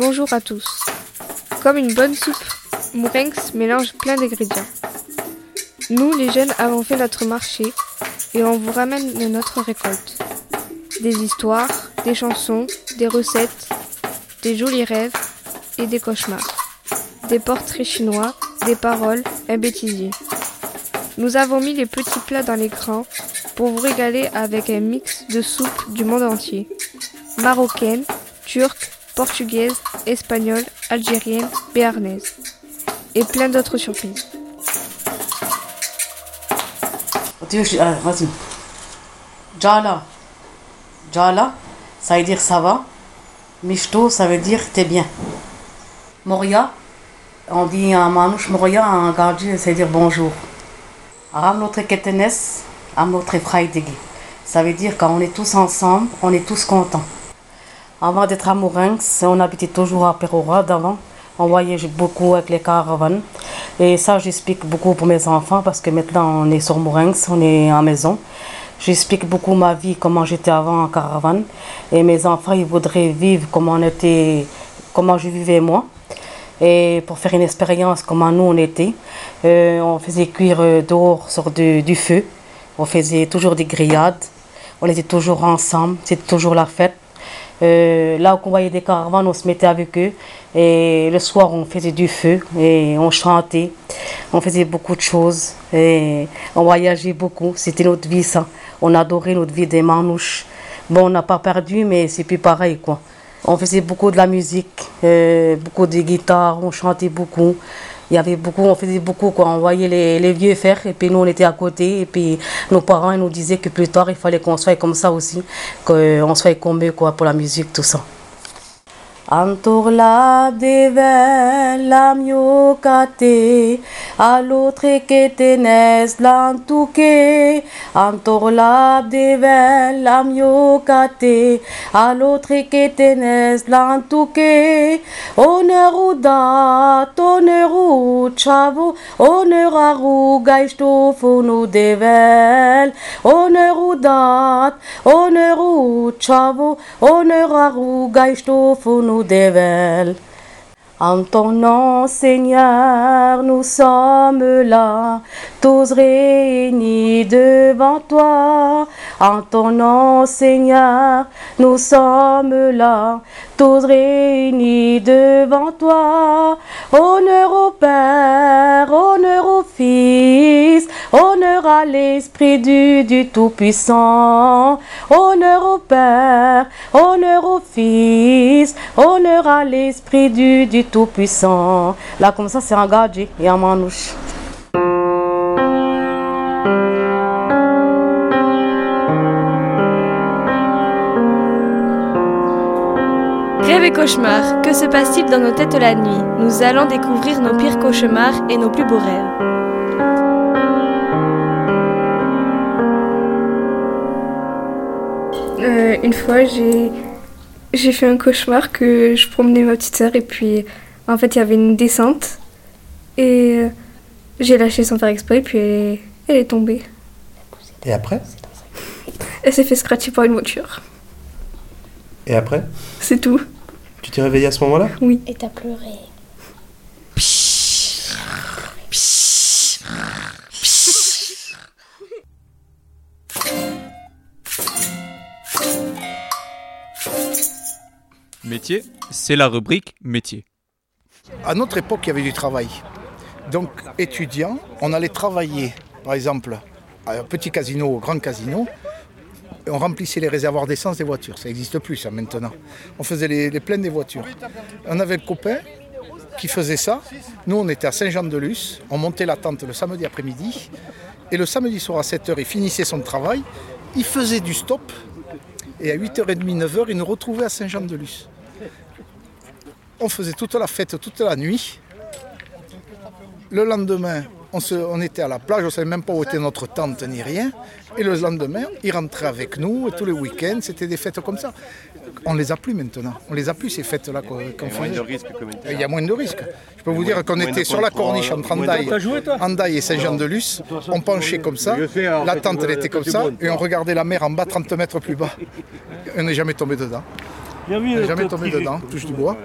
Bonjour à tous. Comme une bonne soupe, Mourenx mélange plein d'ingrédients. Nous, les jeunes, avons fait notre marché et on vous ramène notre récolte. Des histoires, des chansons, des recettes, des jolis rêves et des cauchemars. Des portraits chinois, des paroles, un bêtisier. Nous avons mis les petits plats dans l'écran pour vous régaler avec un mix de soupes du monde entier. Marocaine, turque, portugaise, espagnole, algérienne, béarnaise. Et plein d'autres surprises. Ah. Jala. Jala, ça veut dire ça va. Mishto, ça veut dire t'es bien. Moria, on dit en manouche Moria, en gardien, ça veut dire bonjour. Aram notre ketenes, am notre Ça veut dire quand on est tous ensemble, on est tous contents. Avant d'être à Mourinx, on habitait toujours à Perora d'avant. On voyageait beaucoup avec les caravanes. Et ça, j'explique beaucoup pour mes enfants parce que maintenant on est sur Mourinx, on est en maison. J'explique beaucoup ma vie, comment j'étais avant en caravane. Et mes enfants, ils voudraient vivre comment on était, comment je vivais moi. Et pour faire une expérience, comment nous on était, euh, on faisait cuire dehors sur du, feu. On faisait toujours des grillades. On était toujours ensemble. C'était toujours la fête. Euh, là on voyait des caravanes, on se mettait avec eux. Et le soir, on faisait du feu et on chantait. On faisait beaucoup de choses. Et on voyageait beaucoup. C'était notre vie, ça. On adorait notre vie des manouches. Bon, on n'a pas perdu, mais c'est plus pareil, quoi. On faisait beaucoup de la musique, euh, beaucoup de guitares, on chantait beaucoup. Il y avait beaucoup, on faisait beaucoup, quoi. On voyait les, vieux faire, et puis nous, on était à côté. Et puis nos parents nous disaient que plus tard, il fallait qu'on soit comme ça aussi, qu'on soit comme pour la musique, tout ça. Antor la devel la miocate, a l'autre que tenez l'antouke. Antor la devel la miocate, a l'autre que tenez l'antouke. Honneur ou dat, honneur ou chavo, honneur a rougaïsto nous devel. Honneur ou dat, honneur ou chavo, honneur a rougaïsto nous en ton nom, Seigneur, nous sommes là, tous réunis devant toi. En ton nom, Seigneur, nous sommes là, tous réunis devant toi. Honneur au Père, honneur au Fils, honneur à l'Esprit du, du Tout-Puissant. Honneur au Père, honneur au Fils, honneur à l'Esprit du, du Tout-Puissant. Là, comme ça, c'est un gadget et un manouche. Rêve et cauchemar, que se passe-t-il dans nos têtes la nuit? Nous allons découvrir nos pires cauchemars et nos plus beaux rêves. Euh, une fois, j'ai j'ai fait un cauchemar que je promenais ma petite sœur et puis en fait il y avait une descente et euh, j'ai lâché sans faire exprès et puis elle elle est tombée. Et après? Elle s'est fait scratcher par une voiture. Et après? C'est tout. Tu t'es réveillé à ce moment-là? Oui. Et t'as pleuré. C'est la rubrique métier. À notre époque, il y avait du travail. Donc, étudiants, on allait travailler, par exemple, à un petit casino, au grand casino, on remplissait les réservoirs d'essence des voitures. Ça n'existe plus, ça, maintenant. On faisait les, les pleines des voitures. On avait le copain qui faisait ça. Nous, on était à Saint-Jean-de-Luz. On montait la tente le samedi après-midi. Et le samedi soir à 7h, il finissait son travail. Il faisait du stop. Et à 8h30, 9h, il nous retrouvait à Saint-Jean-de-Luz. On faisait toute la fête, toute la nuit. Le lendemain, on, était à la plage, on ne savait même pas où était notre tente ni rien. Et le lendemain, il rentrait avec nous et tous les week-ends, c'était des fêtes comme ça. On les a plus maintenant. On les a plus ces fêtes-là qu'on faisait. Il y a moins de risques. Je peux vous dire qu'on était sur la corniche entre Andaille, et Saint-Jean-de-Luz. On penchait comme ça. La tente, elle était comme ça. Et on regardait la mer en bas 30 mètres plus bas. On n'est jamais tombé dedans. N'est jamais tombé dedans, touche du bois.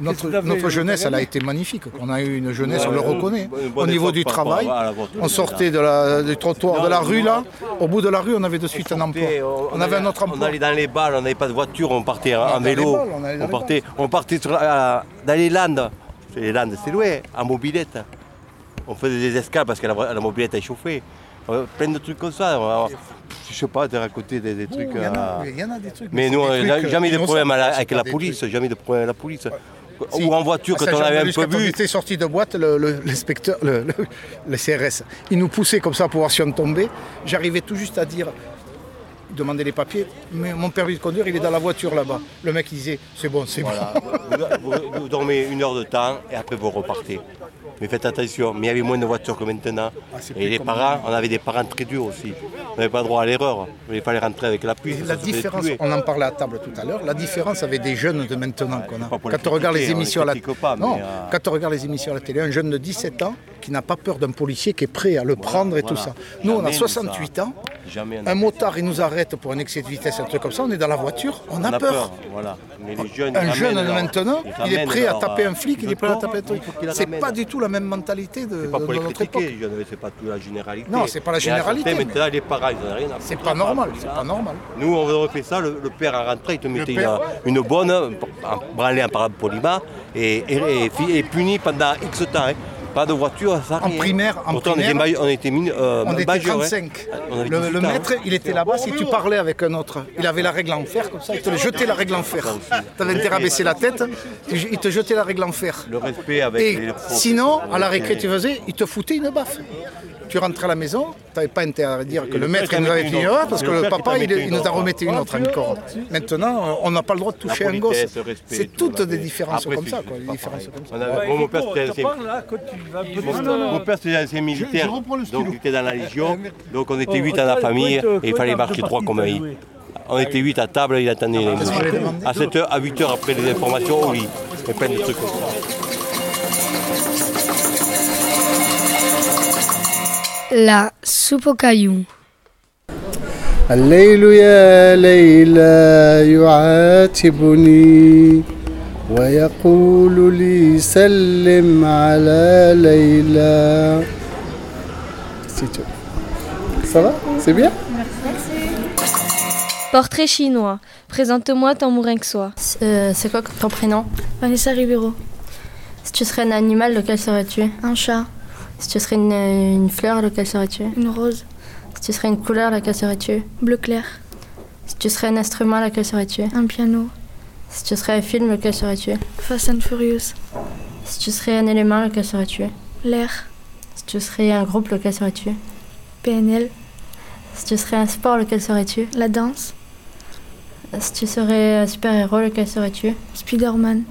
notre, jeunesse, elle a été magnifique. On a eu une jeunesse, on le reconnaît. Au niveau du travail, on sortait de la, du trottoir, de la rue là. Au bout de la rue, on avait de suite un emploi. On avait un autre On emploi. allait dans les balles, on n'avait pas de voiture, on partait en, vélo. on partait, on partait sur la- dans les Landes. Les Landes, c'est loin, en mobilette. On faisait des escales parce que la, la mobilette est chauffée. Plein de trucs comme ça. On- Je sais pas, de raconter des, des Oh, trucs. Il y, en a, euh, il y en a des trucs. Mais nous, on n'a jamais de problème la- avec la police, trucs. jamais de problème avec la police. Si. Ou en voiture, quand on avait un peu bu. était sorti de boîte, le- l'inspecteur, le, le- le CRS, il nous poussait comme ça pour voir si on tombait. J'arrivais tout juste à dire, il demandait les papiers, mais mon permis de conduire, il est dans la voiture là-bas. Le mec, il disait, c'est bon, c'est Voilà. vous, vous- vous dormez une heure de temps et après vous repartez. Mais faites attention, mais il y avait moins de voitures que maintenant. Ah, et les parents, on avait des parents très durs aussi. On n'avait pas droit à l'erreur. Il fallait rentrer avec la pluie. La différence, on en parlait à table tout à l'heure, la différence avec des jeunes de maintenant qu'on a. Quand on regarde les émissions à la non, mais, euh, quand on regarde les émissions à la télé, un jeune de 17 ans qui n'a pas peur d'un policier qui est prêt à le prendre et tout ça. Nous, on a Jamais, nous, 68 ça. ans. Jamais Un motard, il nous arrête pour un excès de vitesse, un truc comme ça, on est dans la voiture, on a, on a peur. peur. Voilà. Mais les jeunes, Un jeune leur- maintenant, il est prêt à taper euh, un flic, il est prêt à taper un truc. C'est pas du tout la même mentalité de, C'est pas de pour les notre époque. c'est pas la généralité. Non, c'est pas la à généralité, mais- Maintenant, les parents, ils n'ont rien à C'est pas ça, normal, c'est pas normal. Nous, on aurait fait ça, le, père en rentrant, il te mettait une, bonne, branlée en parlant poliment, et, et, puni pendant X temps. Hein. Pas de voiture, ça En primaire, en Pourtant, on était, primaire, ma- on était, euh, On était majeurs, hein. 35. On avait Le, 18 le ans, maître, hein. il était là-bas. Si tu parlais avec un autre, il avait la règle en fer comme ça, il te jetait la règle en fer. Tu avais intérêt à baisser la tête, il te jetait la règle en fer. Le respect avec Et les sinon, à la récré, tu faisais, il te foutait une baffe. Tu rentrais à la maison, tu n'avais pas intérêt à dire que Et le le maître il nous avait une autre. parce Et que le papa il, nous en autre. remettait une autre encore. Maintenant, on n'a pas le droit de toucher La un gosse. C'est tout, toutes a des différences comme ça. mon père, c'était un militaire, donc il était dans la Légion, donc on était Oh, 8 dans la toi, famille et il fallait marcher trois comme un. On était 8 à table, il attendait les À 7 heures, à 8 heures après les informations, au lit. Et plein de trucs comme ça. La soupe aux cailloux. الليل يا ليلى يعاتبني ويقول لي سلم على ليلى C'est tout. Ça va C'est bien Portrait chinois. Présente-moi ton mourin que soit. Euh, c'est quoi ton prénom Vanessa Ribeiro. Si tu serais un animal, lequel serais-tu Un chat. Si tu serais une, une fleur, lequel serais-tu? Une rose. Si tu serais une couleur, laquelle serais-tu? Bleu clair. Si tu serais un instrument, lequel serais-tu? Un piano. Si tu serais un film, lequel serais-tu? Fast and Furious. Si tu serais un élément, lequel serais-tu? L'air. Si tu serais un groupe, lequel serais-tu? PNL. Si tu serais un sport, lequel serais-tu? La danse. Si tu serais un super-héros, lequel serais-tu? Spider-Man.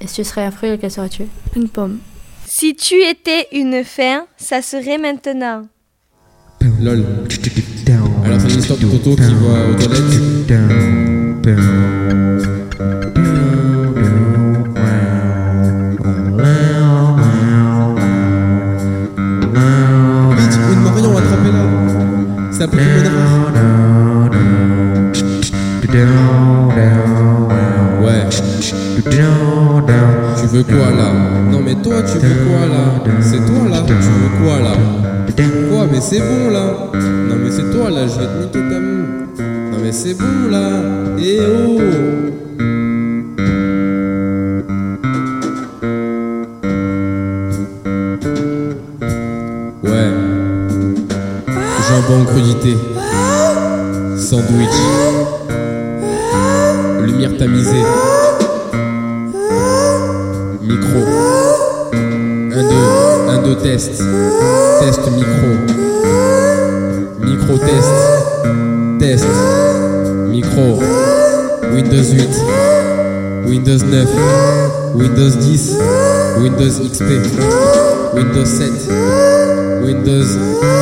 Et si tu serais un fruit, lequel serais-tu? Une pomme. Si tu étais une fin, ça serait maintenant. LOL. Alors c'est l'histoire de Toto qui va aux toilettes. C'est un rare. Ouais. Tu veux quoi là? Non mais toi tu veux quoi là C'est toi là Tu veux quoi là Quoi mais c'est bon là Non mais c'est toi là, je vais te niquer ta mou. Non mais c'est bon là Eh oh Ouais. Jambon crudité. Sandwich. Lumière tamisée. Micro. 1, 2, 1, 2, test. Test micro. Micro test. Test. Micro. Windows 8. Windows 9. Windows 10. Windows XP. Windows 7. Windows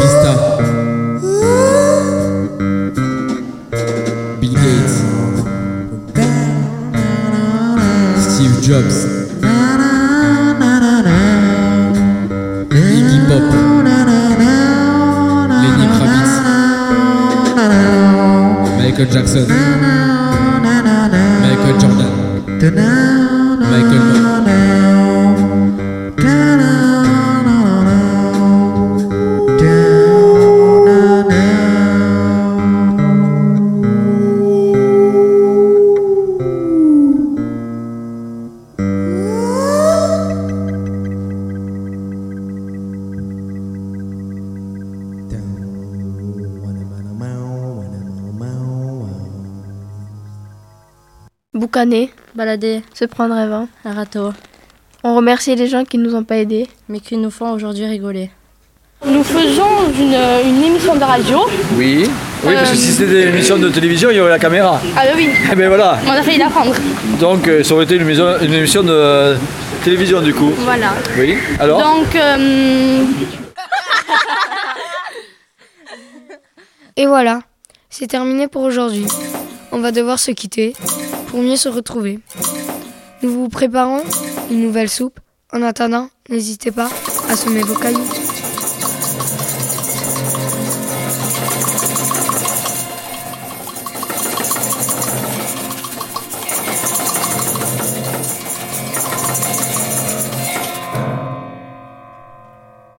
Vista. Bill Gates. Steve Jobs. Michael Jackson. Michael Jordan. Michael Mann. Boucaner, Balader, se prendre un vin. un râteau, On remercie les gens qui nous ont pas aidés. mais qui nous font aujourd'hui rigoler. Nous faisons une, une émission de radio. Oui, oui parce que si c'était une émission de télévision, il y aurait la caméra. Ah bah oui, Eh ben voilà. on a failli l'apprendre. Donc euh, ça aurait été une émission, une émission de télévision du coup. Voilà. Oui. Alors Donc, euh, Et voilà, c'est terminé pour aujourd'hui. On va devoir se quitter pour mieux se retrouver. Nous vous préparons une nouvelle soupe. En attendant, n'hésitez pas à semer vos cailloux.